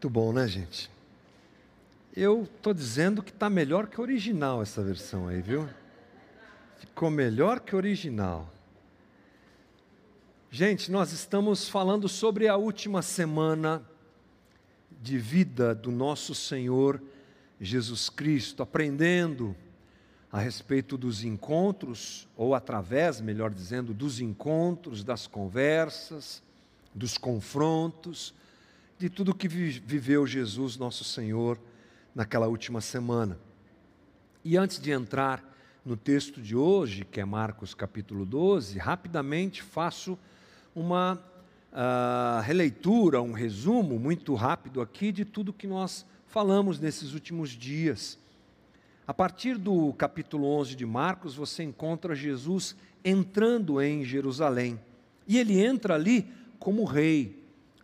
Muito bom, né, gente? Eu estou dizendo que está melhor que original essa versão aí, viu? Ficou melhor que original. Gente, nós estamos falando sobre a última semana de vida do nosso Senhor Jesus Cristo, aprendendo a respeito dos encontros, ou através, melhor dizendo, dos encontros, das conversas, dos confrontos de tudo que viveu Jesus, nosso Senhor, naquela última semana. E antes de entrar no texto de hoje, que é Marcos capítulo 12, rapidamente faço uma uh, releitura, um resumo muito rápido aqui de tudo que nós falamos nesses últimos dias. A partir do capítulo 11 de Marcos, você encontra Jesus entrando em Jerusalém. E ele entra ali como rei,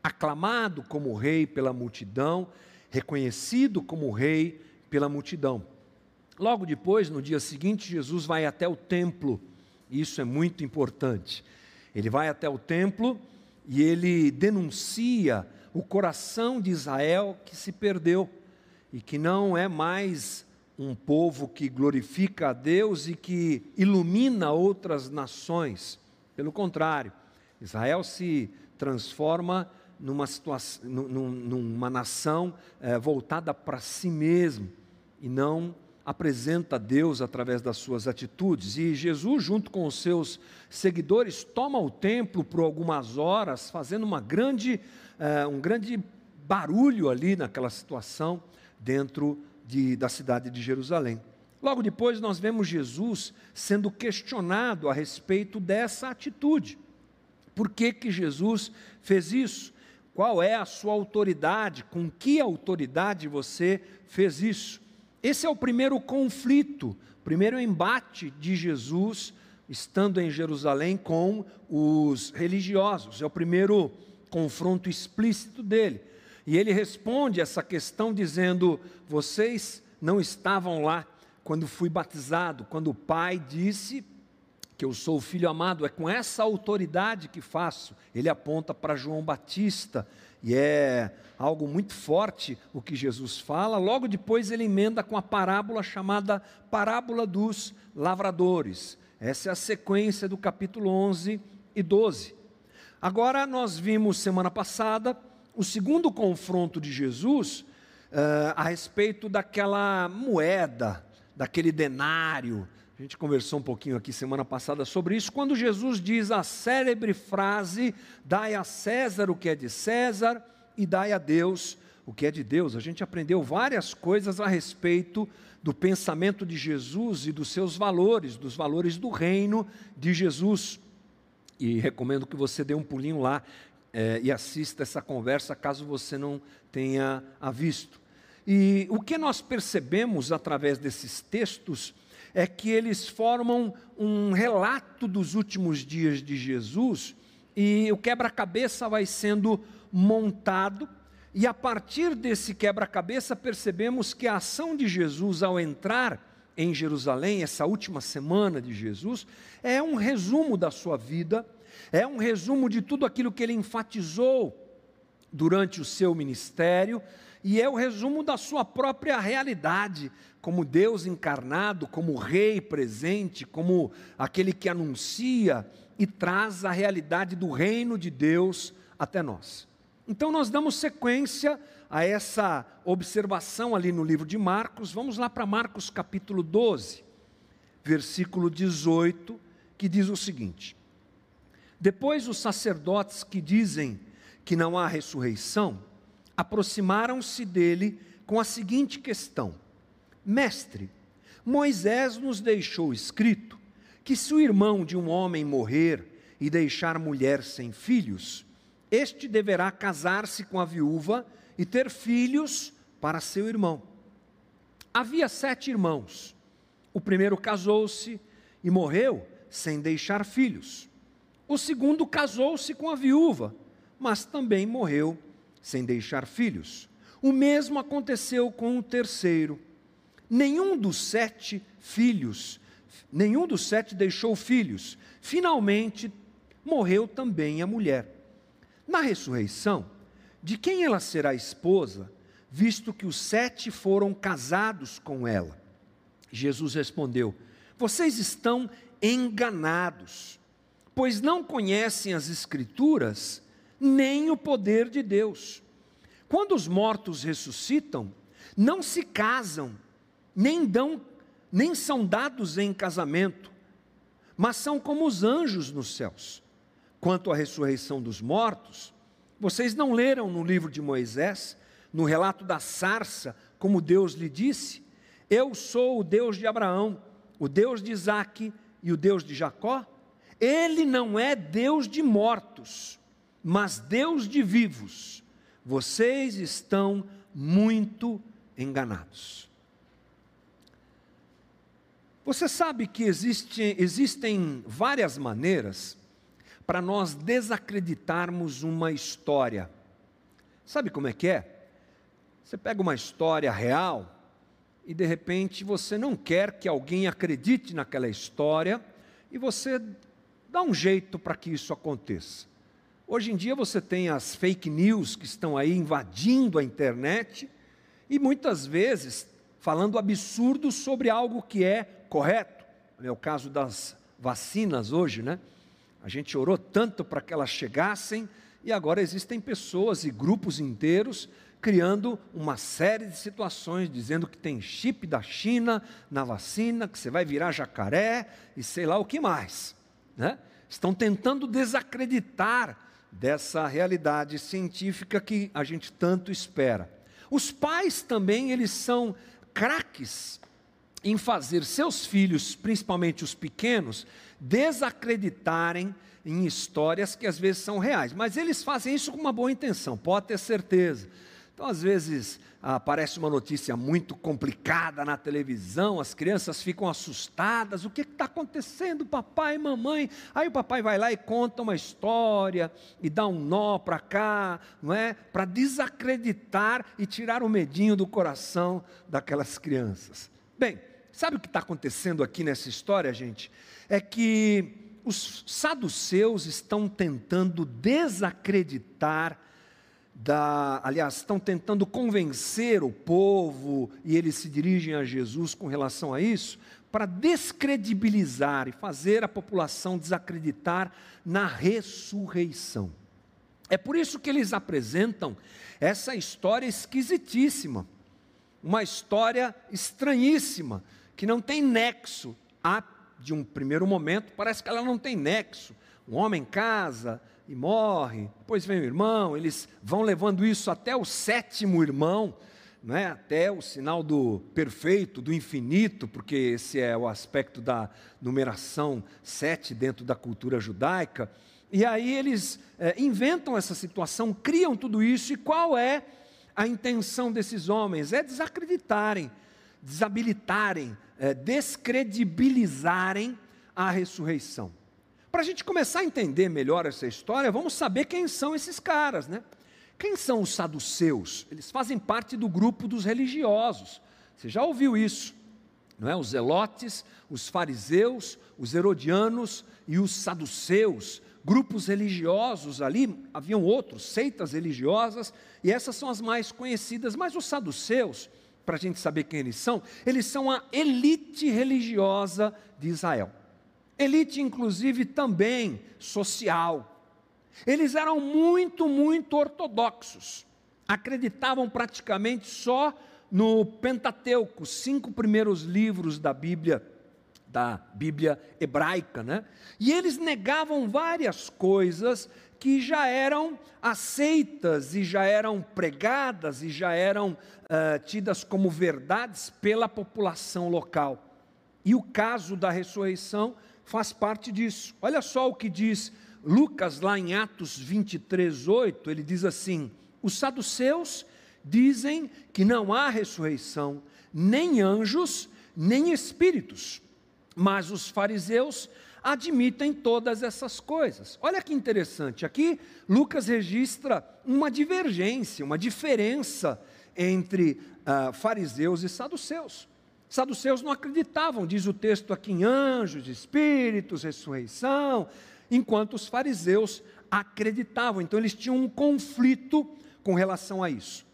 aclamado como rei pela multidão, reconhecido como rei pela multidão. Logo depois, no dia seguinte, Jesus vai até o templo, isso é muito importante. Ele vai até o templo e ele denuncia o coração de Israel que se perdeu e que não é mais um povo que glorifica a Deus e que ilumina outras nações. Pelo contrário, Israel se transforma numa, situação, numa nação é, voltada para si mesmo e não apresenta Deus através das suas atitudes. E Jesus, junto com os seus seguidores, toma o templo por algumas horas, fazendo uma grande, é, um grande barulho ali naquela situação dentro de, da cidade de Jerusalém. Logo depois, nós vemos Jesus sendo questionado a respeito dessa atitude. Por que, que Jesus fez isso? Qual é a sua autoridade? Com que autoridade você fez isso? Esse é o primeiro conflito, primeiro embate de Jesus estando em Jerusalém com os religiosos. É o primeiro confronto explícito dele. E ele responde essa questão dizendo: Vocês não estavam lá quando fui batizado, quando o Pai disse que eu sou o filho amado, é com essa autoridade que faço. Ele aponta para João Batista, e é algo muito forte o que Jesus fala. Logo depois ele emenda com a parábola chamada Parábola dos Lavradores. Essa é a sequência do capítulo 11 e 12. Agora nós vimos semana passada o segundo confronto de Jesus uh, a respeito daquela moeda, daquele denário, a gente conversou um pouquinho aqui semana passada sobre isso, quando Jesus diz a célebre frase: dai a César o que é de César e dai a Deus o que é de Deus. A gente aprendeu várias coisas a respeito do pensamento de Jesus e dos seus valores, dos valores do reino de Jesus. E recomendo que você dê um pulinho lá é, e assista essa conversa, caso você não tenha a visto. E o que nós percebemos através desses textos é que eles formam um relato dos últimos dias de Jesus e o quebra-cabeça vai sendo montado. E a partir desse quebra-cabeça percebemos que a ação de Jesus ao entrar em Jerusalém, essa última semana de Jesus, é um resumo da sua vida, é um resumo de tudo aquilo que ele enfatizou durante o seu ministério, e é o resumo da sua própria realidade, como Deus encarnado, como Rei presente, como aquele que anuncia e traz a realidade do reino de Deus até nós. Então, nós damos sequência a essa observação ali no livro de Marcos. Vamos lá para Marcos capítulo 12, versículo 18, que diz o seguinte: Depois os sacerdotes que dizem que não há ressurreição aproximaram-se dele com a seguinte questão: Mestre, Moisés nos deixou escrito que se o irmão de um homem morrer e deixar mulher sem filhos, este deverá casar-se com a viúva e ter filhos para seu irmão. Havia sete irmãos. O primeiro casou-se e morreu sem deixar filhos. O segundo casou-se com a viúva, mas também morreu sem deixar filhos. O mesmo aconteceu com o terceiro. Nenhum dos sete filhos, nenhum dos sete deixou filhos. Finalmente morreu também a mulher. Na ressurreição, De quem ela será esposa, visto que os sete foram casados com ela? Jesus respondeu: Vocês estão enganados, pois não conhecem as Escrituras nem o poder de Deus. Quando os mortos ressuscitam, não se casam, nem dão, nem são dados em casamento, mas são como os anjos nos céus. Quanto à ressurreição dos mortos, vocês não leram no livro de Moisés, no relato da sarça, como Deus lhe disse: Eu sou o Deus de Abraão, o Deus de Isaque e o Deus de Jacó? Ele não é Deus de mortos, mas Deus de vivos. Vocês estão muito enganados. Você sabe que existe, existem várias maneiras para nós desacreditarmos uma história. Sabe como é que é? Você pega uma história real e de repente você não quer que alguém acredite naquela história e você dá um jeito para que isso aconteça. Hoje em dia você tem as fake news que estão aí invadindo a internet e muitas vezes falando absurdos sobre algo que é correto. É o caso das vacinas hoje, né? A gente orou tanto para que elas chegassem e agora existem pessoas e grupos inteiros criando uma série de situações, dizendo que tem chip da China na vacina, que você vai virar jacaré e sei lá o que mais. Né? Estão tentando desacreditar dessa realidade científica que a gente tanto espera. Os pais também, eles são craques em fazer seus filhos, principalmente os pequenos, desacreditarem em histórias que às vezes são reais, mas eles fazem isso com uma boa intenção, pode ter certeza. Então, às vezes, aparece uma notícia muito complicada na televisão, as crianças ficam assustadas: o que está acontecendo, papai mamãe? Aí o papai vai lá e conta uma história e dá um nó para cá, não é? Para desacreditar e tirar o medinho do coração daquelas crianças. Bem, sabe o que está acontecendo aqui nessa história, gente? É que os saduceus estão tentando desacreditar da, aliás, estão tentando convencer o povo e eles se dirigem a Jesus com relação a isso, para descredibilizar e fazer a população desacreditar na ressurreição. É por isso que eles apresentam essa história esquisitíssima, uma história estranhíssima, que não tem nexo. A, de um primeiro momento, parece que ela não tem nexo. Um homem casa, e morre, depois vem o irmão, eles vão levando isso até o sétimo irmão, né, até o sinal do perfeito, do infinito, porque esse é o aspecto da numeração sete dentro da cultura judaica. E aí eles é, inventam essa situação, criam tudo isso, e qual é a intenção desses homens? É desacreditarem, desabilitarem, é, descredibilizarem a ressurreição. Para a gente começar a entender melhor essa história, vamos saber quem são esses caras, né? Quem são os saduceus? Eles fazem parte do grupo dos religiosos. Você já ouviu isso? Não é? Os zelotes, os fariseus, os herodianos e os saduceus, grupos religiosos ali, haviam outros, seitas religiosas, e essas são as mais conhecidas, mas os saduceus, para a gente saber quem eles são, eles são a elite religiosa de Israel elite inclusive também social. Eles eram muito, muito ortodoxos, acreditavam praticamente só no Pentateuco, cinco primeiros livros da Bíblia, da Bíblia hebraica, né? E eles negavam várias coisas que já eram aceitas e já eram pregadas e já eram uh, tidas como verdades pela população local. E o caso da ressurreição faz parte disso. Olha só o que diz Lucas lá em Atos 23, 8, ele diz assim: os saduceus dizem que não há ressurreição, nem anjos, nem espíritos, mas os fariseus admitem todas essas coisas. Olha que interessante, aqui Lucas registra uma divergência, uma diferença entre uh, fariseus e saduceus. Saduceus não acreditavam, diz o texto aqui, em anjos, espíritos, ressurreição, enquanto os fariseus acreditavam. Então eles tinham um conflito com relação a isso.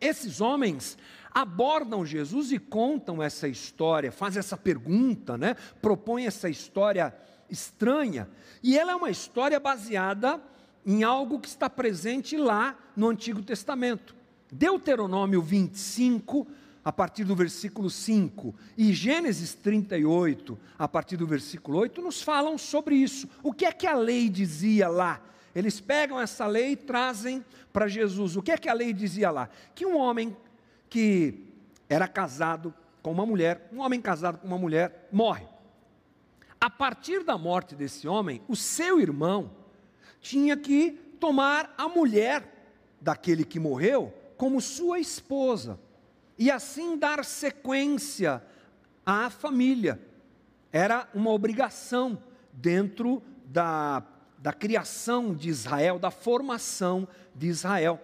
Esses homens abordam Jesus e contam essa história, fazem essa pergunta, né? propõem essa história estranha, e ela é uma história baseada em algo que está presente lá no Antigo Testamento. Deuteronômio 25, a partir do versículo 5, e Gênesis 38, a partir do versículo 8, nos falam sobre isso. O que é que a lei dizia lá? Eles pegam essa lei e trazem para Jesus. O que é que a lei dizia lá? Que um homem que era casado com uma mulher, um homem casado com uma mulher, morre. A partir da morte desse homem, o seu irmão tinha que tomar a mulher daquele que morreu como sua esposa e assim dar sequência à família. Era uma obrigação dentro da, da criação de Israel, da formação de Israel.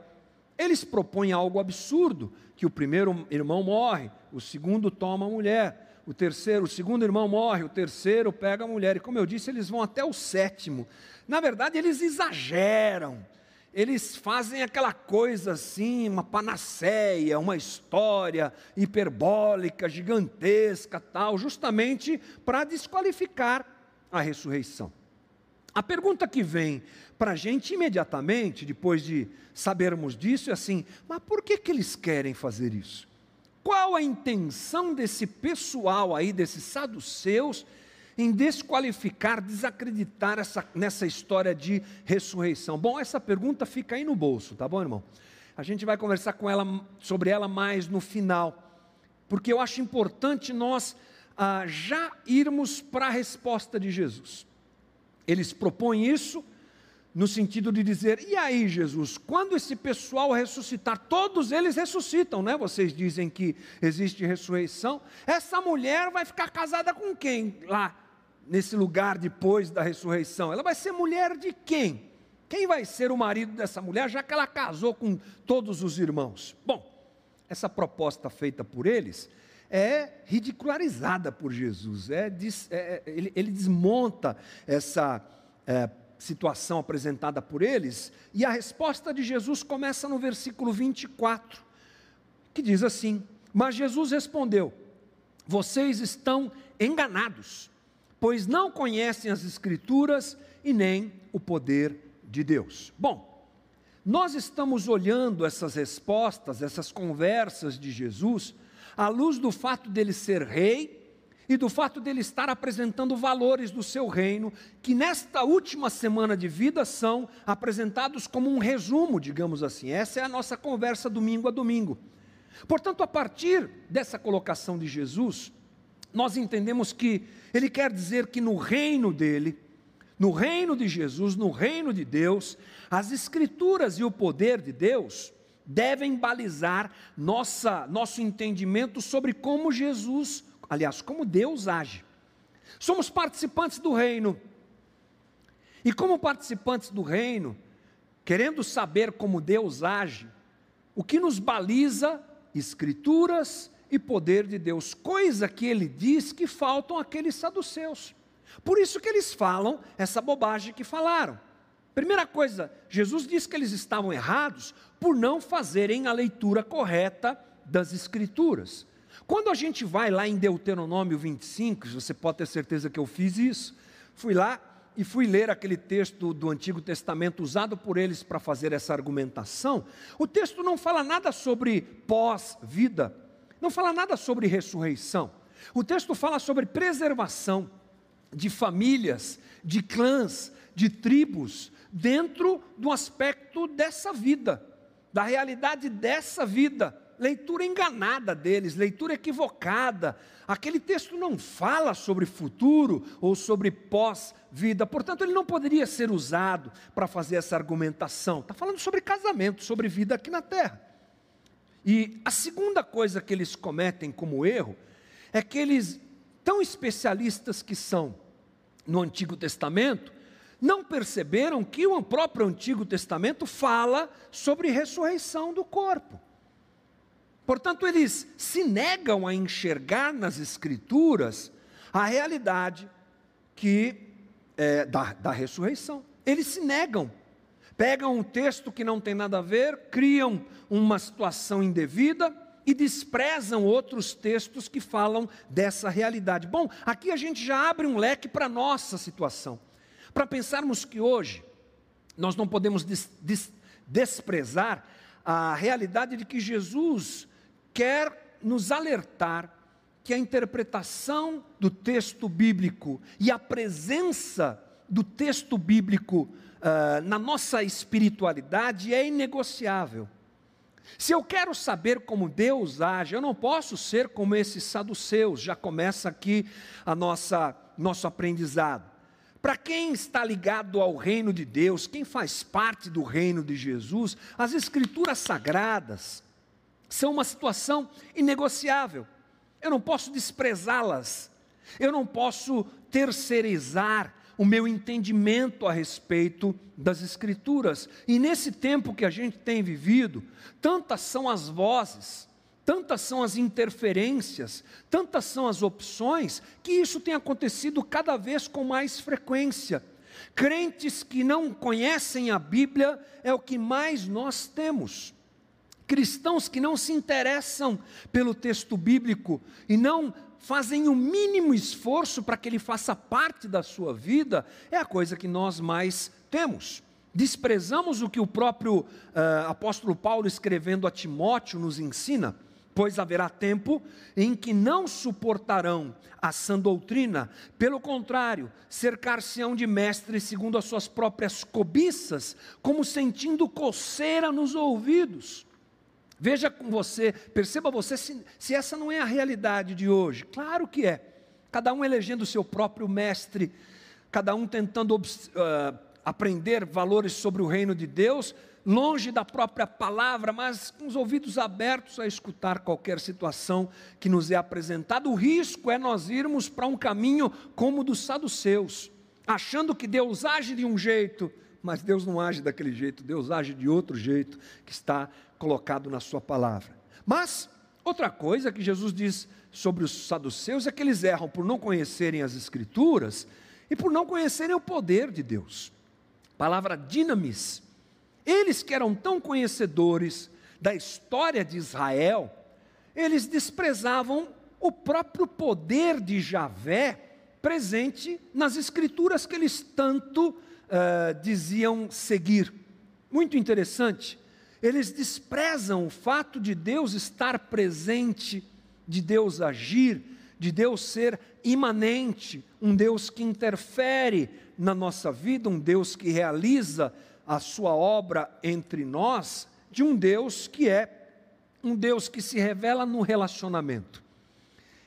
Eles propõem algo absurdo, que o primeiro irmão morre, o segundo toma a mulher, o terceiro, o segundo irmão morre, o terceiro pega a mulher, e como eu disse, eles vão até o sétimo. Na verdade, eles exageram eles fazem aquela coisa assim, uma panaceia, uma história hiperbólica, gigantesca, tal, justamente para desqualificar a ressurreição. A pergunta que vem para a gente imediatamente, depois de sabermos disso, é assim: mas por que, que eles querem fazer isso? Qual a intenção desse pessoal aí, desses saduceus, em desqualificar, desacreditar essa, nessa história de ressurreição? Bom, essa pergunta fica aí no bolso, tá bom, irmão? A gente vai conversar com ela, sobre ela mais no final, porque eu acho importante nós ah, já irmos para a resposta de Jesus. Eles propõem isso no sentido de dizer: e aí, Jesus, quando esse pessoal ressuscitar, todos eles ressuscitam, né? Vocês dizem que existe ressurreição. Essa mulher vai ficar casada com quem lá? Nesse lugar depois da ressurreição? Ela vai ser mulher de quem? Quem vai ser o marido dessa mulher, já que ela casou com todos os irmãos? Bom, essa proposta feita por eles é ridicularizada por Jesus. É, é, ele, ele, desmonta essa é, situação apresentada por eles, e a resposta de Jesus começa no versículo 24, que diz assim: Mas Jesus respondeu: Vocês estão enganados pois não conhecem as Escrituras e nem o poder de Deus. Bom, nós estamos olhando essas respostas, essas conversas de Jesus, à luz do fato dele ser rei e do fato dele estar apresentando valores do seu reino, que nesta última semana de vida são apresentados como um resumo, digamos assim. Essa é a nossa conversa domingo a domingo. Portanto, a partir dessa colocação de Jesus, nós entendemos que ele quer dizer que no reino dele, no reino de Jesus, no reino de Deus, as escrituras e o poder de Deus devem balizar nossa, nosso entendimento sobre como Jesus, aliás, como Deus age. Somos participantes do reino. E como participantes do reino, querendo saber como Deus age, o que nos baliza? Escrituras e poder de Deus, coisa que ele diz que faltam aqueles saduceus. Por isso que eles falam essa bobagem que falaram. Primeira coisa, Jesus diz que eles estavam errados por não fazerem a leitura correta das Escrituras. Quando a gente vai lá em Deuteronômio 25, você pode ter certeza que eu fiz isso, fui lá e fui ler aquele texto do Antigo Testamento usado por eles para fazer essa argumentação. O texto não fala nada sobre pós-vida, não fala nada sobre ressurreição. O texto fala sobre preservação de famílias, de clãs, de tribos, dentro do aspecto dessa vida, da realidade dessa vida. Leitura enganada deles, leitura equivocada. Aquele texto não fala sobre futuro ou sobre pós-vida, portanto, ele não poderia ser usado para fazer essa argumentação. Está falando sobre casamento, sobre vida aqui na terra. E a segunda coisa que eles cometem como erro é que eles, tão especialistas que são no Antigo Testamento, não perceberam que o próprio Antigo Testamento fala sobre ressurreição do corpo. Portanto, eles se negam a enxergar nas Escrituras a realidade que é, da, da ressurreição. Eles se negam Pegam um texto que não tem nada a ver, criam uma situação indevida e desprezam outros textos que falam dessa realidade. Bom, aqui a gente já abre um leque para a nossa situação. Para pensarmos que hoje nós não podemos des des desprezar a realidade de que Jesus quer nos alertar que a interpretação do texto bíblico e a presença do texto bíblico uh, na nossa espiritualidade é inegociável. Se eu quero saber como Deus age, eu não posso ser como esses saduceus. Já começa aqui a nossa nosso aprendizado. Para quem está ligado ao reino de Deus, quem faz parte do reino de Jesus, as escrituras sagradas são uma situação inegociável. Eu não posso desprezá-las. Eu não posso terceirizar o meu entendimento a respeito das Escrituras. E nesse tempo que a gente tem vivido, tantas são as vozes, tantas são as interferências, tantas são as opções, que isso tem acontecido cada vez com mais frequência. Crentes que não conhecem a Bíblia é o que mais nós temos. Cristãos que não se interessam pelo texto bíblico e não fazem o mínimo esforço para que ele faça parte da sua vida, é a coisa que nós mais temos. Desprezamos o que o próprio uh, apóstolo Paulo, escrevendo a Timóteo, nos ensina, pois haverá tempo em que não suportarão a sã doutrina, pelo contrário, cercar-se-ão de mestres segundo as suas próprias cobiças, como sentindo coceira nos ouvidos Veja com você, perceba você se, se essa não é a realidade de hoje. Claro que é. Cada um elegendo o seu próprio mestre, cada um tentando uh, aprender valores sobre o reino de Deus, longe da própria palavra, mas com os ouvidos abertos a escutar qualquer situação que nos é apresentada. O risco é nós irmos para um caminho como o dos saduceus, achando que Deus age de um jeito, mas Deus não age daquele jeito, Deus age de outro jeito que está colocado na sua palavra. Mas, outra coisa que Jesus diz sobre os saduceus é que eles erram por não conhecerem as Escrituras e por não conhecerem o poder de Deus. palavra dinamis. Eles que eram tão conhecedores da história de Israel, eles desprezavam o próprio poder de Javé presente nas escrituras que eles tanto uh, diziam seguir. Muito interessante, eles desprezam o fato de Deus estar presente, de Deus agir, de Deus ser imanente, um Deus que interfere na nossa vida, um Deus que realiza a sua obra entre nós, de um Deus que é um Deus que se revela no relacionamento.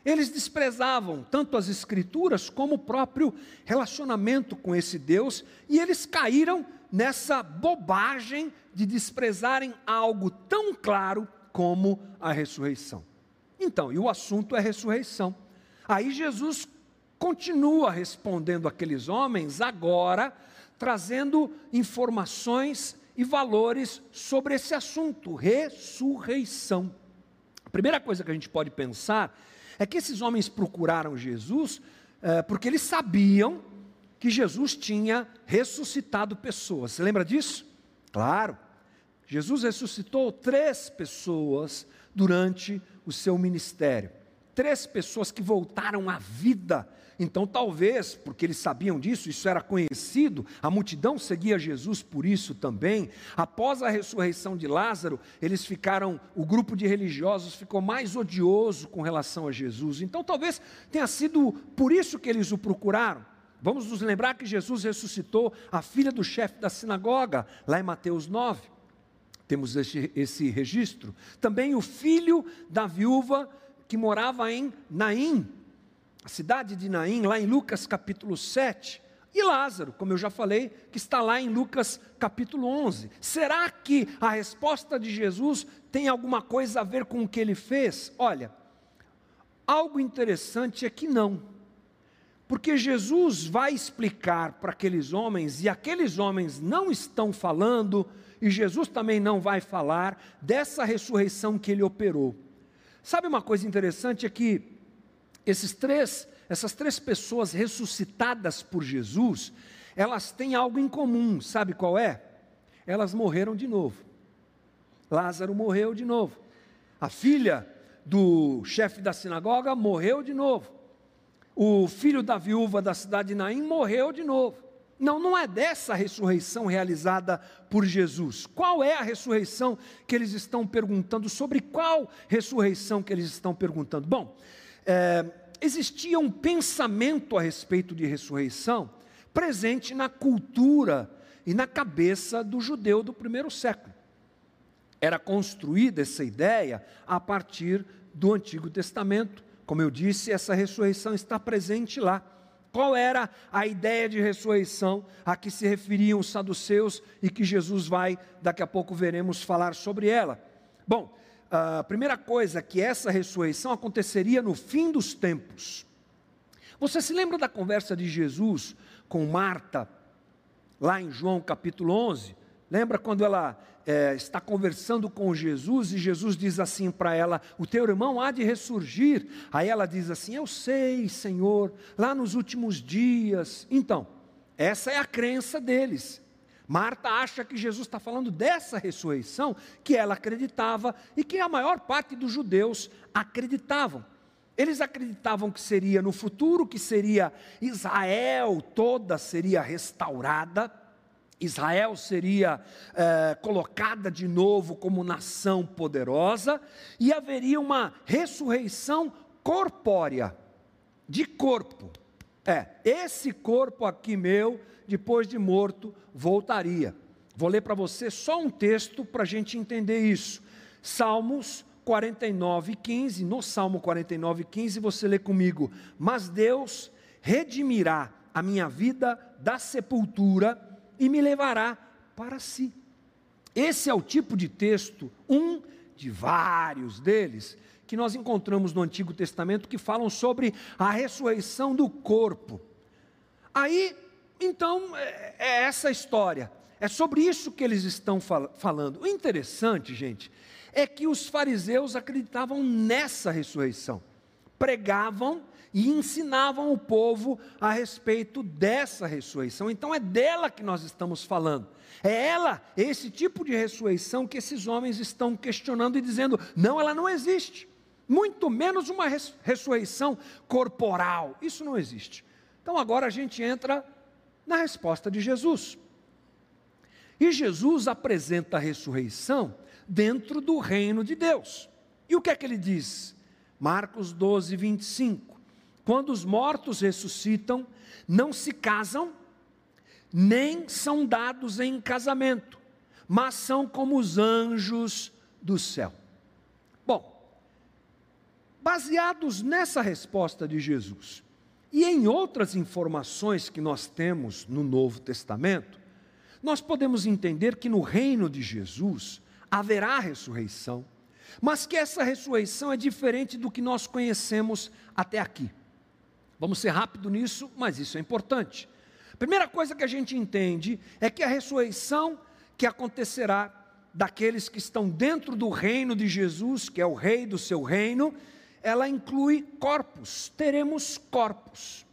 Eles desprezavam tanto as Escrituras como o próprio relacionamento com esse Deus, e eles caíram nessa bobagem de desprezarem algo tão claro como a ressurreição. Então, e o assunto é ressurreição. Aí Jesus continua respondendo aqueles homens, agora trazendo informações e valores sobre esse assunto, ressurreição. A primeira coisa que a gente pode pensar é que esses homens procuraram Jesus é, porque eles sabiam que Jesus tinha ressuscitado pessoas. Você lembra disso? Claro. Jesus ressuscitou três pessoas durante o seu ministério. Três pessoas que voltaram à vida. Então, talvez, porque eles sabiam disso, isso era conhecido, a multidão seguia Jesus por isso também. Após a ressurreição de Lázaro, eles ficaram, o grupo de religiosos ficou mais odioso com relação a Jesus. Então, talvez tenha sido por isso que eles o procuraram. Vamos nos lembrar que Jesus ressuscitou a filha do chefe da sinagoga, lá em Mateus 9. Temos esse, esse registro. Também o filho da viúva que morava em Naim, a cidade de Naim, lá em Lucas capítulo 7. E Lázaro, como eu já falei, que está lá em Lucas capítulo 11. Será que a resposta de Jesus tem alguma coisa a ver com o que ele fez? Olha, algo interessante é que não. Porque Jesus vai explicar para aqueles homens, e aqueles homens não estão falando, e Jesus também não vai falar dessa ressurreição que ele operou. Sabe uma coisa interessante é que esses três, essas três pessoas ressuscitadas por Jesus, elas têm algo em comum, sabe qual é? elas morreram de novo. Lázaro morreu de novo. A filha do chefe da sinagoga morreu de novo. O filho da viúva da cidade de Naim morreu de novo. Não, não é dessa ressurreição realizada por Jesus. Qual é a ressurreição que eles estão perguntando? Sobre qual ressurreição que eles estão perguntando? Bom, é, existia um pensamento a respeito de ressurreição presente na cultura e na cabeça do judeu do primeiro século. Era construída essa ideia a partir do Antigo Testamento. Como eu disse, essa ressurreição está presente lá. Qual era a ideia de ressurreição a que se referiam os saduceus e que Jesus vai, daqui a pouco veremos falar sobre ela? Bom, a primeira coisa que essa ressurreição aconteceria no fim dos tempos. Você se lembra da conversa de Jesus com Marta, lá em João capítulo 11? Lembra quando ela é, está conversando com Jesus e Jesus diz assim para ela: O teu irmão há de ressurgir. Aí ela diz assim: Eu sei, Senhor, lá nos últimos dias. Então, essa é a crença deles. Marta acha que Jesus está falando dessa ressurreição que ela acreditava e que a maior parte dos judeus acreditavam. Eles acreditavam que seria no futuro, que seria Israel toda seria restaurada Israel seria é, colocada de novo como nação poderosa e haveria uma ressurreição corpórea, de corpo. É, esse corpo aqui meu, depois de morto, voltaria. Vou ler para você só um texto para a gente entender isso. Salmos 49, 15. No Salmo 49, 15, você lê comigo: Mas Deus redimirá a minha vida da sepultura e me levará para si. Esse é o tipo de texto, um de vários deles, que nós encontramos no Antigo Testamento que falam sobre a ressurreição do corpo. Aí, então, é, é essa história. É sobre isso que eles estão fal falando. O interessante, gente, é que os fariseus acreditavam nessa ressurreição. Pregavam e ensinavam o povo a respeito dessa ressurreição. Então é dela que nós estamos falando. É ela, esse tipo de ressurreição que esses homens estão questionando e dizendo: não, ela não existe. Muito menos uma ressurreição corporal. Isso não existe. Então agora a gente entra na resposta de Jesus. E Jesus apresenta a ressurreição dentro do reino de Deus. E o que é que ele diz? Marcos 12, 25. Quando os mortos ressuscitam, não se casam, nem são dados em casamento, mas são como os anjos do céu. Bom, baseados nessa resposta de Jesus e em outras informações que nós temos no Novo Testamento, nós podemos entender que no reino de Jesus haverá ressurreição, mas que essa ressurreição é diferente do que nós conhecemos até aqui. Vamos ser rápido nisso, mas isso é importante. Primeira coisa que a gente entende é que a ressurreição que acontecerá daqueles que estão dentro do reino de Jesus, que é o rei do seu reino, ela inclui corpos. Teremos corpos.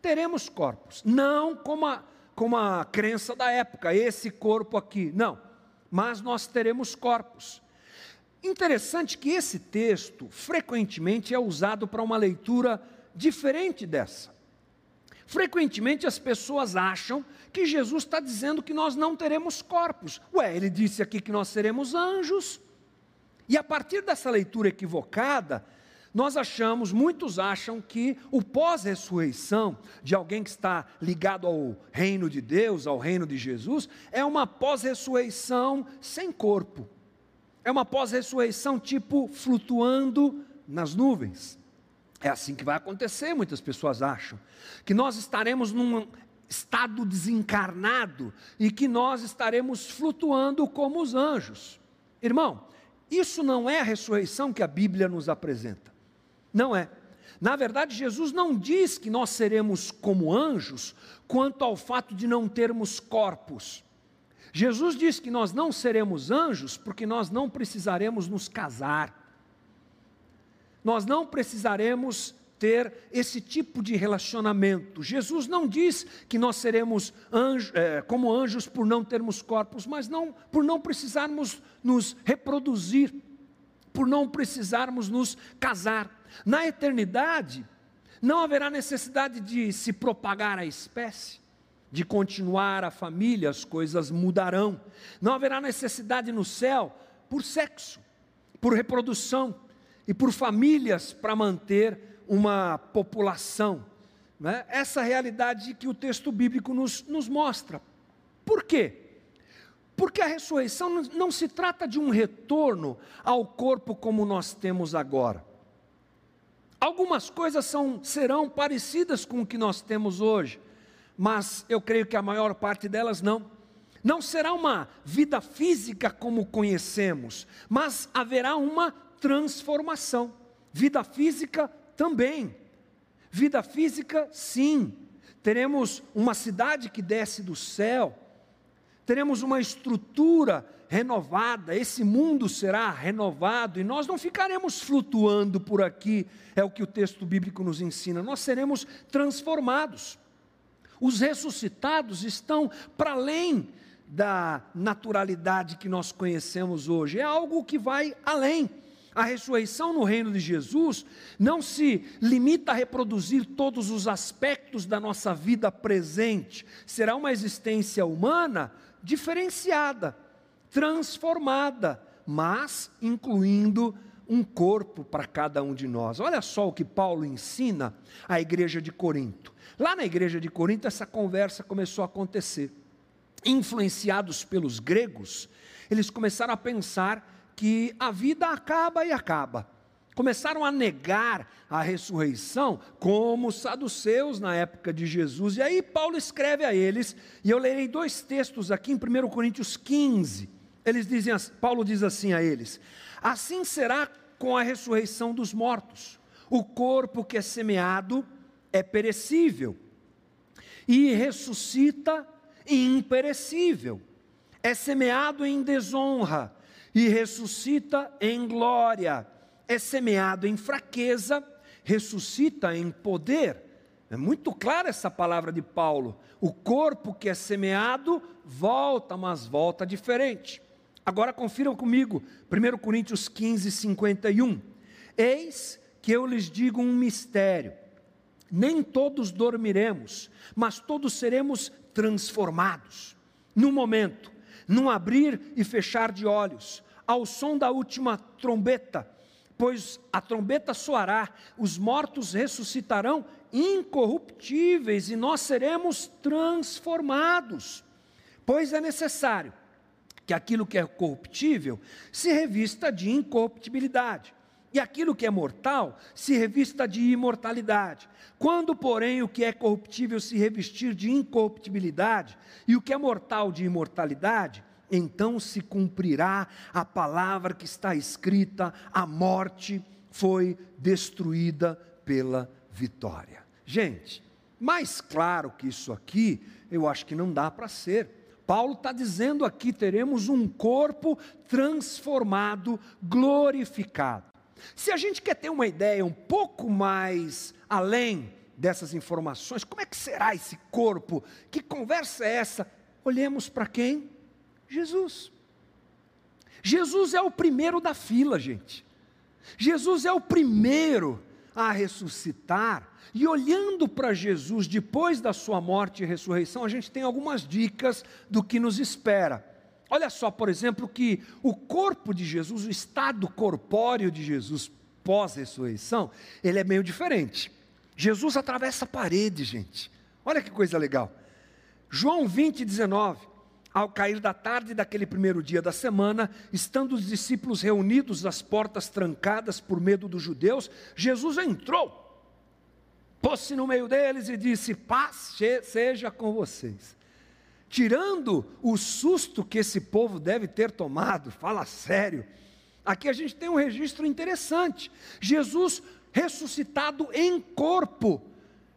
Teremos corpos. Não como a, como a crença da época, esse corpo aqui. Não. Mas nós teremos corpos. Interessante que esse texto frequentemente é usado para uma leitura diferente dessa. Frequentemente as pessoas acham que Jesus está dizendo que nós não teremos corpos. Ué, ele disse aqui que nós seremos anjos. E a partir dessa leitura equivocada, nós achamos, muitos acham que o pós-ressurreição de alguém que está ligado ao reino de Deus, ao reino de Jesus, é uma pós-ressurreição sem corpo. É uma pós-ressurreição tipo flutuando nas nuvens. É assim que vai acontecer, muitas pessoas acham. Que nós estaremos num estado desencarnado e que nós estaremos flutuando como os anjos. Irmão, isso não é a ressurreição que a Bíblia nos apresenta. Não é. Na verdade, Jesus não diz que nós seremos como anjos quanto ao fato de não termos corpos. Jesus diz que nós não seremos anjos porque nós não precisaremos nos casar nós não precisaremos ter esse tipo de relacionamento. Jesus não diz que nós seremos anjo, é, como anjos por não termos corpos, mas não por não precisarmos nos reproduzir, por não precisarmos nos casar. Na eternidade, não haverá necessidade de se propagar a espécie, de continuar a família, as coisas mudarão. Não haverá necessidade no céu por sexo, por reprodução e por famílias para manter uma população. Né? Essa realidade que o texto bíblico nos, nos mostra. Por quê? Porque a ressurreição não se trata de um retorno ao corpo como nós temos agora. Algumas coisas são, serão parecidas com o que nós temos hoje, mas eu creio que a maior parte delas não. Não será uma vida física como conhecemos, mas haverá uma transformação. Vida física também. Vida física, sim. Teremos uma cidade que desce do céu, teremos uma estrutura renovada, esse mundo será renovado e nós não ficaremos flutuando por aqui, é o que o texto bíblico nos ensina, nós seremos transformados. Os ressuscitados estão para além da naturalidade que nós conhecemos hoje, é algo que vai além. A ressurreição no reino de Jesus não se limita a reproduzir todos os aspectos da nossa vida presente, será uma existência humana diferenciada, transformada, mas incluindo um corpo para cada um de nós. Olha só o que Paulo ensina à igreja de Corinto. Lá na igreja de Corinto, essa conversa começou a acontecer. Influenciados pelos gregos, eles começaram a pensar que a vida acaba e acaba. Começaram a negar a ressurreição, como os saduceus na época de Jesus. E aí Paulo escreve a eles, e eu lerei dois textos aqui em 1 Coríntios 15. Eles dizem, Paulo diz assim a eles: Assim será com a ressurreição dos mortos. O corpo que é semeado é perecível, e ressuscita imperecível. É semeado em desonra, e ressuscita em glória. É semeado em fraqueza, ressuscita em poder. É muito clara essa palavra de Paulo. O corpo que é semeado volta, mas volta diferente. Agora confiram comigo, 1 Coríntios 15, 51. Eis que eu lhes digo um mistério: nem todos dormiremos, mas todos seremos transformados. No momento, num abrir e fechar de olhos, ao som da última trombeta, pois a trombeta soará, os mortos ressuscitarão incorruptíveis e nós seremos transformados. Pois é necessário que aquilo que é corruptível se revista de incorruptibilidade, e aquilo que é mortal se revista de imortalidade. Quando, porém, o que é corruptível se revestir de incorruptibilidade e o que é mortal de imortalidade, então se cumprirá a palavra que está escrita: a morte foi destruída pela vitória. Gente, mais claro que isso aqui, eu acho que não dá para ser. Paulo está dizendo aqui: teremos um corpo transformado, glorificado. Se a gente quer ter uma ideia um pouco mais além dessas informações, como é que será esse corpo? Que conversa é essa? Olhemos para quem? Jesus. Jesus é o primeiro da fila, gente. Jesus é o primeiro a ressuscitar. E olhando para Jesus depois da sua morte e ressurreição, a gente tem algumas dicas do que nos espera. Olha só, por exemplo, que o corpo de Jesus, o estado corpóreo de Jesus pós-ressurreição, ele é meio diferente. Jesus atravessa a parede, gente. Olha que coisa legal. João 20, 19 ao cair da tarde daquele primeiro dia da semana, estando os discípulos reunidos, as portas trancadas por medo dos judeus, Jesus entrou, pôs-se no meio deles e disse: Paz seja com vocês. Tirando o susto que esse povo deve ter tomado, fala sério. Aqui a gente tem um registro interessante. Jesus ressuscitado em corpo.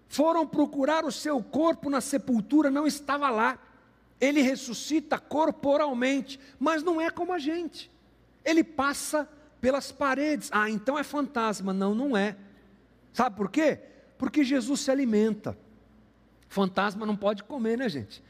Foram procurar o seu corpo na sepultura, não estava lá ele ressuscita corporalmente, mas não é como a gente. Ele passa pelas paredes. Ah, então é fantasma. Não, não é. Sabe por quê? Porque Jesus se alimenta. Fantasma não pode comer, né, gente?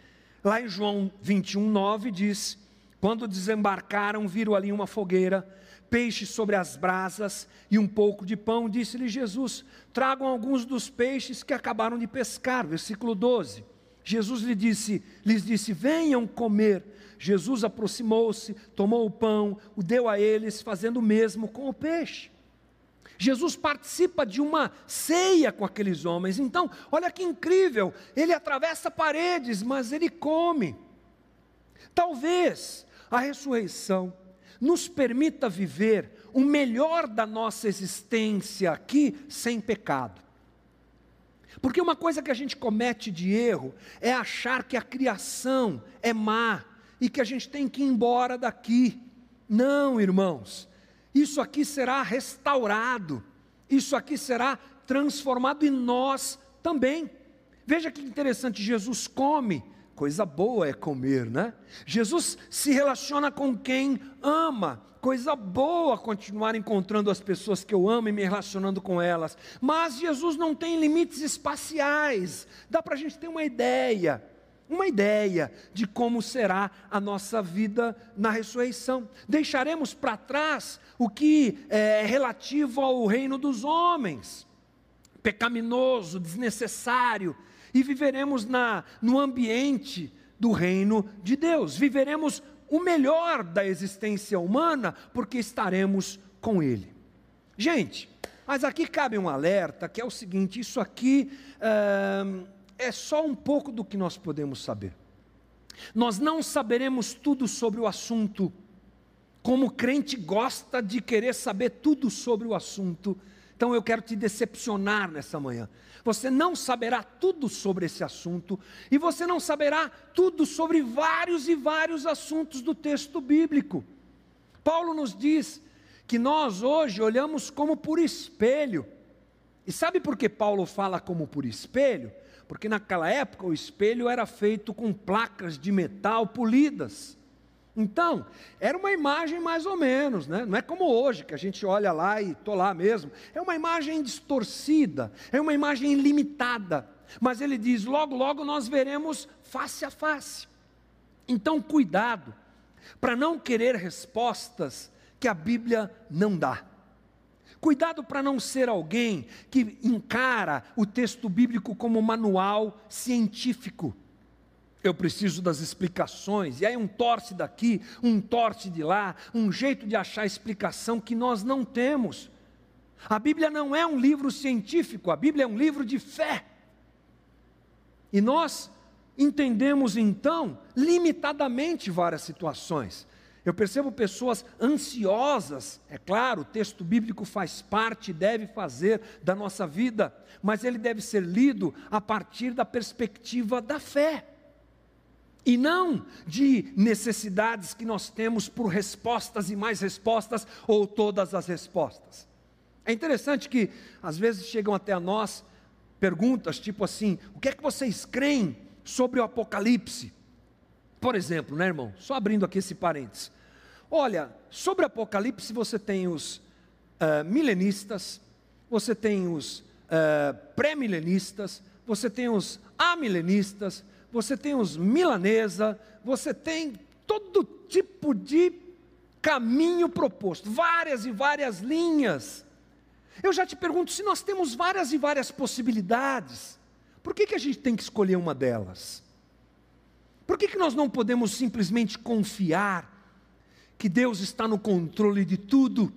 Lá em João 21, 9 diz: Quando desembarcaram, viram ali uma fogueira, peixes sobre as brasas e um pouco de pão. Disse-lhe Jesus: Tragam alguns dos peixes que acabaram de pescar. Versículo 12. Jesus lhe disse, lhes disse: Venham comer. Jesus aproximou-se, tomou o pão, o deu a eles, fazendo o mesmo com o peixe. Jesus participa de uma ceia com aqueles homens. Então, olha que incrível, ele atravessa paredes, mas ele come. Talvez a ressurreição nos permita viver o melhor da nossa existência aqui sem pecado. Porque uma coisa que a gente comete de erro é achar que a criação é má e que a gente tem que ir embora daqui. Não, irmãos, isso aqui será restaurado, isso aqui será transformado em nós também. Veja que interessante, Jesus come, coisa boa é comer, né? Jesus se relaciona com quem ama, coisa boa continuar encontrando as pessoas que eu amo e me relacionando com elas. Mas Jesus não tem limites espaciais, dá para a gente ter uma ideia uma ideia de como será a nossa vida na ressurreição. Deixaremos para trás o que é relativo ao reino dos homens, pecaminoso, desnecessário, e viveremos na, no ambiente do reino de Deus. Viveremos o melhor da existência humana, porque estaremos com Ele. Gente, mas aqui cabe um alerta que é o seguinte: isso aqui. Uh, é só um pouco do que nós podemos saber. Nós não saberemos tudo sobre o assunto, como o crente gosta de querer saber tudo sobre o assunto. Então eu quero te decepcionar nessa manhã. Você não saberá tudo sobre esse assunto, e você não saberá tudo sobre vários e vários assuntos do texto bíblico. Paulo nos diz que nós hoje olhamos como por espelho. E sabe por que Paulo fala como por espelho? porque naquela época o espelho era feito com placas de metal polidas. Então, era uma imagem mais ou menos, né? não é como hoje, que a gente olha lá e estou lá mesmo. É uma imagem distorcida, é uma imagem limitada. Mas ele diz: logo, logo nós veremos face a face. Então, cuidado, para não querer respostas que a Bíblia não dá. Cuidado para não ser alguém que encara o texto bíblico como manual científico. Eu preciso das explicações, e aí um torce daqui, um torce de lá, um jeito de achar explicação que nós não temos. A Bíblia não é um livro científico, a Bíblia é um livro de fé. E nós entendemos então limitadamente várias situações. Eu percebo pessoas ansiosas, é claro, o texto bíblico faz parte, deve fazer da nossa vida, mas ele deve ser lido a partir da perspectiva da fé. E não de necessidades que nós temos por respostas e mais respostas, ou todas as respostas. É interessante que, às vezes, chegam até a nós perguntas tipo assim: o que é que vocês creem sobre o Apocalipse? Por exemplo, né, irmão? Só abrindo aqui esse parênteses. Olha, sobre Apocalipse você tem os uh, milenistas, você tem os uh, pré-milenistas, você tem os amilenistas, você tem os milanesa, você tem todo tipo de caminho proposto, várias e várias linhas. Eu já te pergunto, se nós temos várias e várias possibilidades, por que, que a gente tem que escolher uma delas? Por que, que nós não podemos simplesmente confiar que Deus está no controle de tudo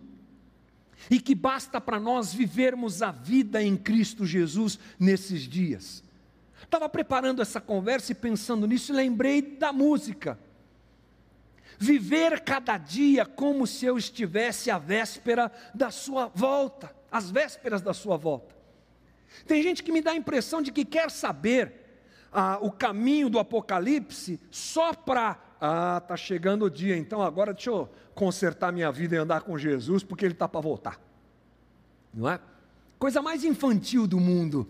e que basta para nós vivermos a vida em Cristo Jesus nesses dias? Estava preparando essa conversa e pensando nisso e lembrei da música. Viver cada dia como se eu estivesse à véspera da sua volta, às vésperas da sua volta. Tem gente que me dá a impressão de que quer saber ah, o caminho do Apocalipse só para. Ah, está chegando o dia, então agora deixa eu consertar minha vida e andar com Jesus, porque ele está para voltar. Não é? Coisa mais infantil do mundo.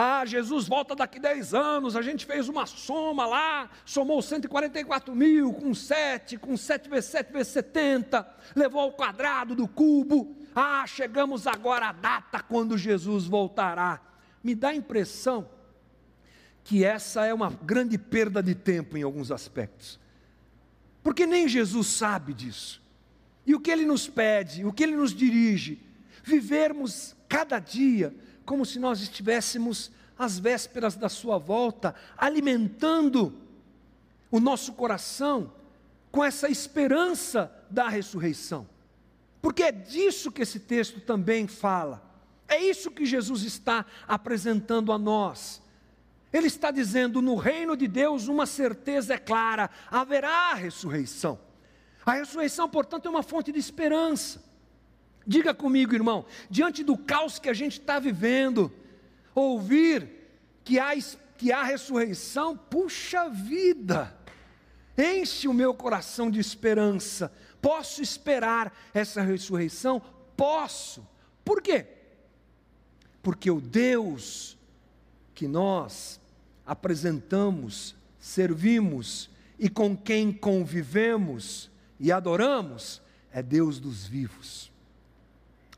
Ah, Jesus volta daqui 10 anos, a gente fez uma soma lá, somou 144 mil, com 7, com 7 vezes 7 vezes 70, levou ao quadrado do cubo, Ah, chegamos agora à data quando Jesus voltará. Me dá a impressão que essa é uma grande perda de tempo em alguns aspectos. Porque nem Jesus sabe disso. E o que ele nos pede, o que ele nos dirige, vivermos cada dia como se nós estivéssemos às vésperas da sua volta, alimentando o nosso coração com essa esperança da ressurreição. Porque é disso que esse texto também fala. É isso que Jesus está apresentando a nós. Ele está dizendo: no reino de Deus, uma certeza é clara: haverá ressurreição. A ressurreição, portanto, é uma fonte de esperança. Diga comigo, irmão, diante do caos que a gente está vivendo, ouvir que há, que há ressurreição, puxa vida, enche o meu coração de esperança. Posso esperar essa ressurreição? Posso. Por quê? Porque o Deus que nós apresentamos, servimos e com quem convivemos e adoramos é Deus dos vivos.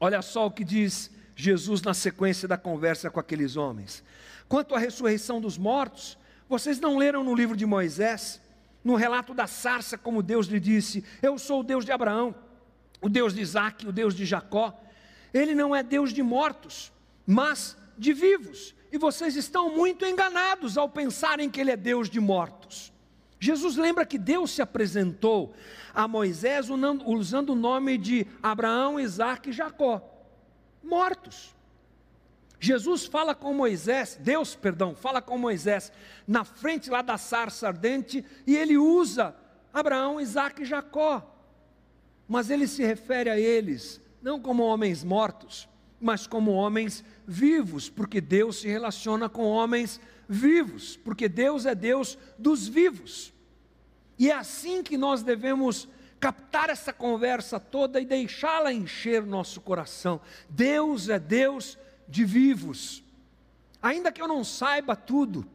Olha só o que diz Jesus na sequência da conversa com aqueles homens. Quanto à ressurreição dos mortos, vocês não leram no livro de Moisés, no relato da sarça, como Deus lhe disse: Eu sou o Deus de Abraão, o Deus de Isaac, o Deus de Jacó. Ele não é Deus de mortos, mas de vivos e vocês estão muito enganados ao pensarem que Ele é Deus de mortos. Jesus lembra que Deus se apresentou a Moisés usando o nome de Abraão, Isaac e Jacó, mortos. Jesus fala com Moisés, Deus, perdão, fala com Moisés na frente lá da sarça ardente e ele usa Abraão, Isaac e Jacó. Mas ele se refere a eles não como homens mortos, mas como homens vivos, porque Deus se relaciona com homens vivos, porque Deus é Deus dos vivos. E é assim que nós devemos captar essa conversa toda e deixá-la encher nosso coração. Deus é Deus de vivos. Ainda que eu não saiba tudo,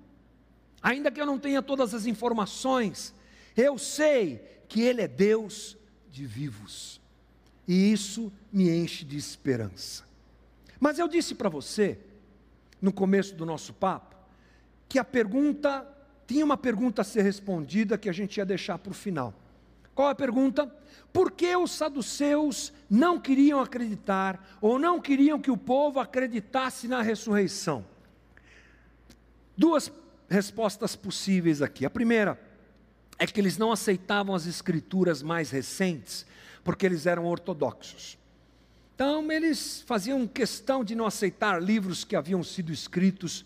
ainda que eu não tenha todas as informações, eu sei que Ele é Deus de vivos. E isso me enche de esperança. Mas eu disse para você, no começo do nosso papo, que a pergunta, tinha uma pergunta a ser respondida que a gente ia deixar para o final. Qual a pergunta? Por que os saduceus não queriam acreditar, ou não queriam que o povo acreditasse na ressurreição? Duas respostas possíveis aqui. A primeira é que eles não aceitavam as escrituras mais recentes, porque eles eram ortodoxos. Então, eles faziam questão de não aceitar livros que haviam sido escritos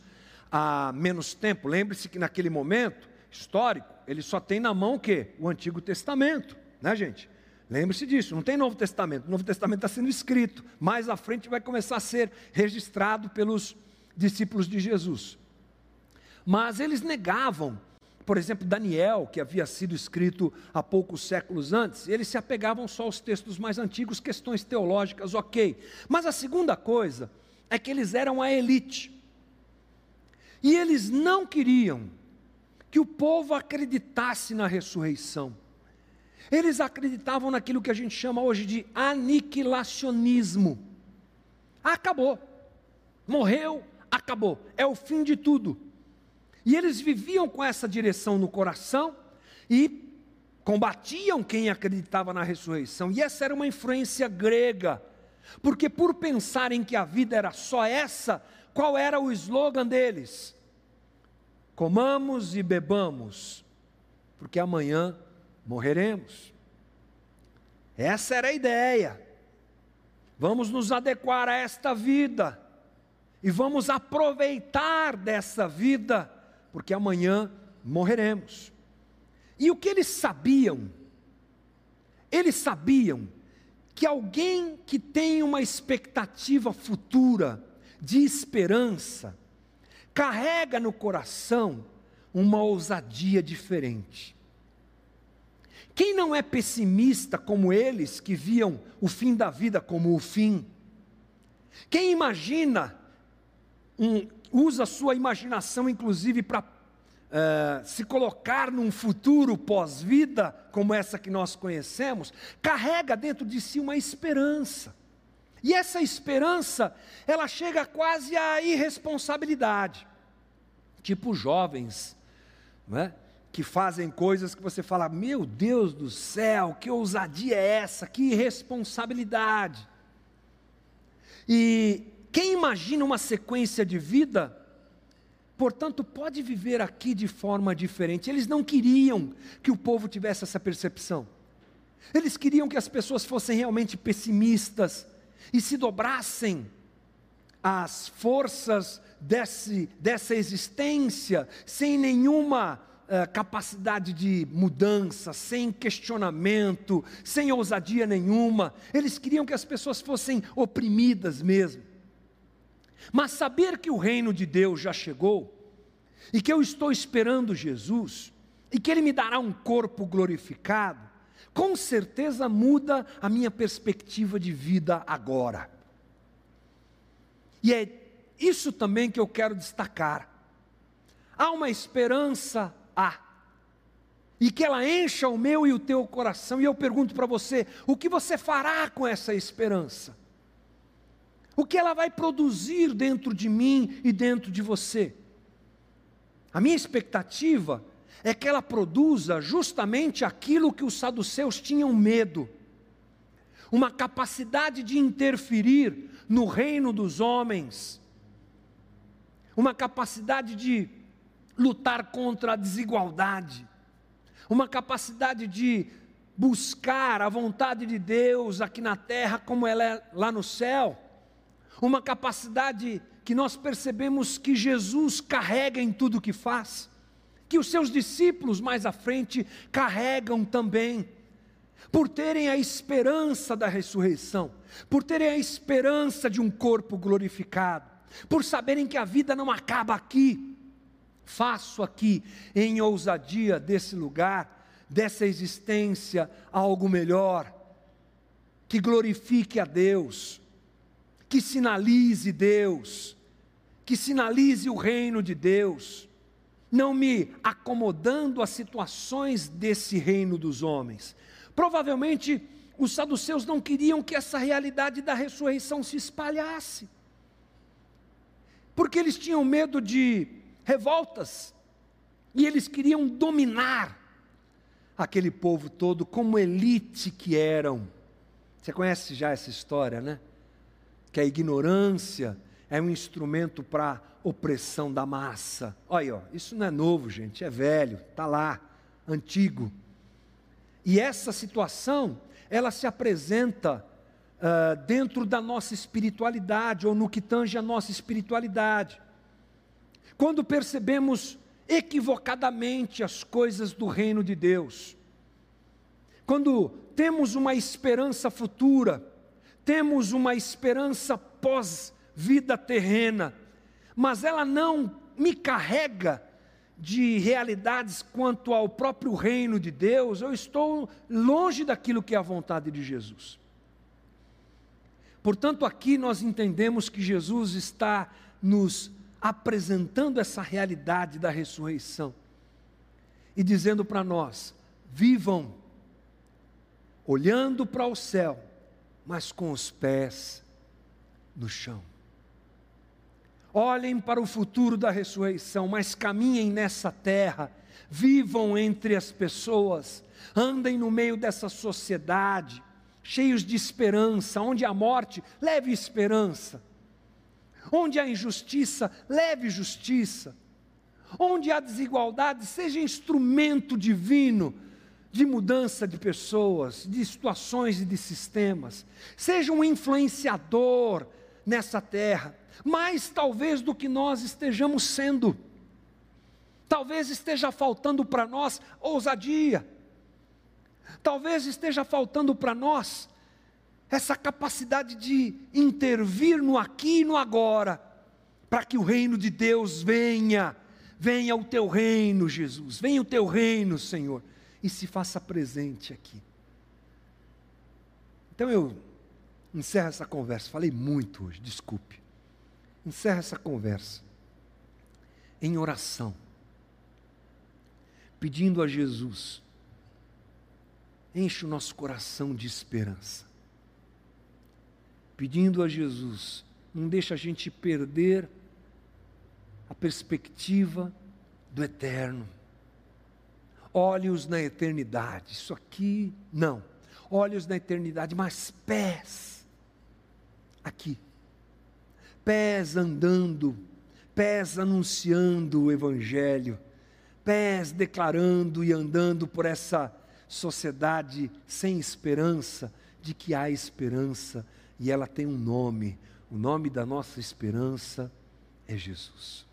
há menos tempo. Lembre-se que naquele momento histórico, ele só tem na mão o quê? O Antigo Testamento, né, gente? Lembre-se disso, não tem Novo Testamento. O Novo Testamento está sendo escrito. Mais à frente vai começar a ser registrado pelos discípulos de Jesus. Mas eles negavam por exemplo, Daniel, que havia sido escrito há poucos séculos antes, eles se apegavam só aos textos mais antigos, questões teológicas, ok. Mas a segunda coisa é que eles eram a elite. E eles não queriam que o povo acreditasse na ressurreição. Eles acreditavam naquilo que a gente chama hoje de aniquilacionismo. Acabou. Morreu, acabou. É o fim de tudo. E eles viviam com essa direção no coração e combatiam quem acreditava na ressurreição. E essa era uma influência grega, porque por pensarem que a vida era só essa, qual era o slogan deles? Comamos e bebamos, porque amanhã morreremos. Essa era a ideia. Vamos nos adequar a esta vida e vamos aproveitar dessa vida porque amanhã morreremos. E o que eles sabiam? Eles sabiam que alguém que tem uma expectativa futura, de esperança, carrega no coração uma ousadia diferente. Quem não é pessimista como eles que viam o fim da vida como o fim? Quem imagina um, usa sua imaginação, inclusive, para uh, se colocar num futuro pós-vida, como essa que nós conhecemos, carrega dentro de si uma esperança. E essa esperança, ela chega quase à irresponsabilidade. Tipo jovens, não é? que fazem coisas que você fala: Meu Deus do céu, que ousadia é essa, que irresponsabilidade. E quem imagina uma sequência de vida, portanto, pode viver aqui de forma diferente. Eles não queriam que o povo tivesse essa percepção. Eles queriam que as pessoas fossem realmente pessimistas e se dobrassem às forças desse, dessa existência sem nenhuma uh, capacidade de mudança, sem questionamento, sem ousadia nenhuma. Eles queriam que as pessoas fossem oprimidas mesmo. Mas saber que o reino de Deus já chegou, e que eu estou esperando Jesus, e que Ele me dará um corpo glorificado, com certeza muda a minha perspectiva de vida agora. E é isso também que eu quero destacar. Há uma esperança há. E que ela encha o meu e o teu coração. E eu pergunto para você: o que você fará com essa esperança? O que ela vai produzir dentro de mim e dentro de você? A minha expectativa é que ela produza justamente aquilo que os saduceus tinham medo: uma capacidade de interferir no reino dos homens, uma capacidade de lutar contra a desigualdade, uma capacidade de buscar a vontade de Deus aqui na terra como ela é lá no céu, uma capacidade que nós percebemos que Jesus carrega em tudo que faz, que os seus discípulos mais à frente carregam também, por terem a esperança da ressurreição, por terem a esperança de um corpo glorificado, por saberem que a vida não acaba aqui, faço aqui em ousadia desse lugar, dessa existência, algo melhor, que glorifique a Deus, que sinalize Deus, que sinalize o reino de Deus, não me acomodando às situações desse reino dos homens. Provavelmente os saduceus não queriam que essa realidade da ressurreição se espalhasse, porque eles tinham medo de revoltas, e eles queriam dominar aquele povo todo como elite que eram. Você conhece já essa história, né? Que a ignorância é um instrumento para opressão da massa. Olha, ó, isso não é novo, gente, é velho, está lá, antigo. E essa situação, ela se apresenta uh, dentro da nossa espiritualidade, ou no que tange a nossa espiritualidade. Quando percebemos equivocadamente as coisas do reino de Deus, quando temos uma esperança futura, temos uma esperança pós-vida terrena, mas ela não me carrega de realidades quanto ao próprio reino de Deus, eu estou longe daquilo que é a vontade de Jesus. Portanto, aqui nós entendemos que Jesus está nos apresentando essa realidade da ressurreição e dizendo para nós: vivam olhando para o céu, mas com os pés no chão. Olhem para o futuro da ressurreição, mas caminhem nessa terra, vivam entre as pessoas, andem no meio dessa sociedade, cheios de esperança, onde a morte leve esperança Onde há injustiça, leve justiça. Onde há desigualdade, seja instrumento divino de mudança de pessoas, de situações e de sistemas. Seja um influenciador nessa terra, mais talvez do que nós estejamos sendo. Talvez esteja faltando para nós ousadia. Talvez esteja faltando para nós essa capacidade de intervir no aqui e no agora, para que o reino de Deus venha, venha o teu reino, Jesus, venha o teu reino, Senhor, e se faça presente aqui. Então eu encerro essa conversa, falei muito hoje, desculpe. Encerro essa conversa em oração, pedindo a Jesus, enche o nosso coração de esperança pedindo a Jesus, não deixa a gente perder a perspectiva do eterno. Olhos na eternidade, isso aqui não. Olhos na eternidade, mas pés aqui. Pés andando, pés anunciando o Evangelho, pés declarando e andando por essa sociedade sem esperança, de que há esperança e ela tem um nome. O nome da nossa esperança é Jesus.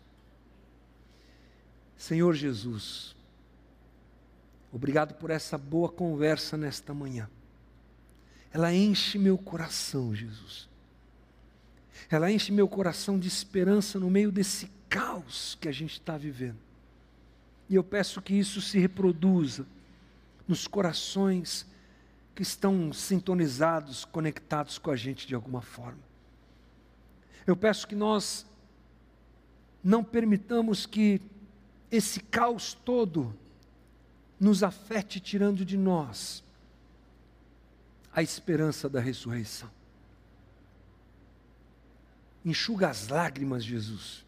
Senhor Jesus, obrigado por essa boa conversa nesta manhã. Ela enche meu coração, Jesus. Ela enche meu coração de esperança no meio desse caos que a gente está vivendo. E eu peço que isso se reproduza nos corações que estão sintonizados, conectados com a gente de alguma forma. Eu peço que nós não permitamos que esse caos todo nos afete, tirando de nós a esperança da ressurreição. Enxuga as lágrimas, Jesus.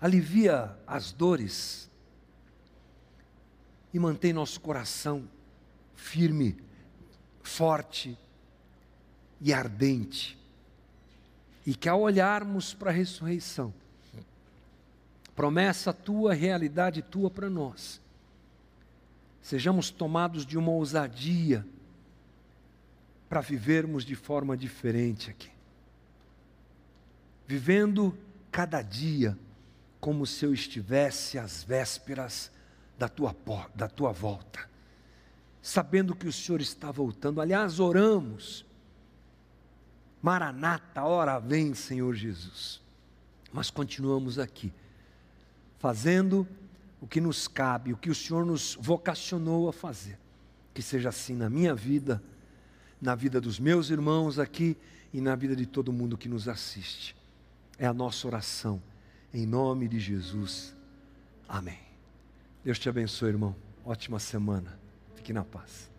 Alivia as dores e mantém nosso coração firme, forte e ardente. E que ao olharmos para a ressurreição, promessa tua, realidade tua para nós, sejamos tomados de uma ousadia para vivermos de forma diferente aqui. Vivendo cada dia como se eu estivesse às vésperas da tua, da tua volta sabendo que o Senhor está voltando. Aliás, oramos. Maranata, hora vem, Senhor Jesus. Mas continuamos aqui, fazendo o que nos cabe, o que o Senhor nos vocacionou a fazer. Que seja assim na minha vida, na vida dos meus irmãos aqui e na vida de todo mundo que nos assiste. É a nossa oração, em nome de Jesus. Amém. Deus te abençoe, irmão. Ótima semana. Fique na paz.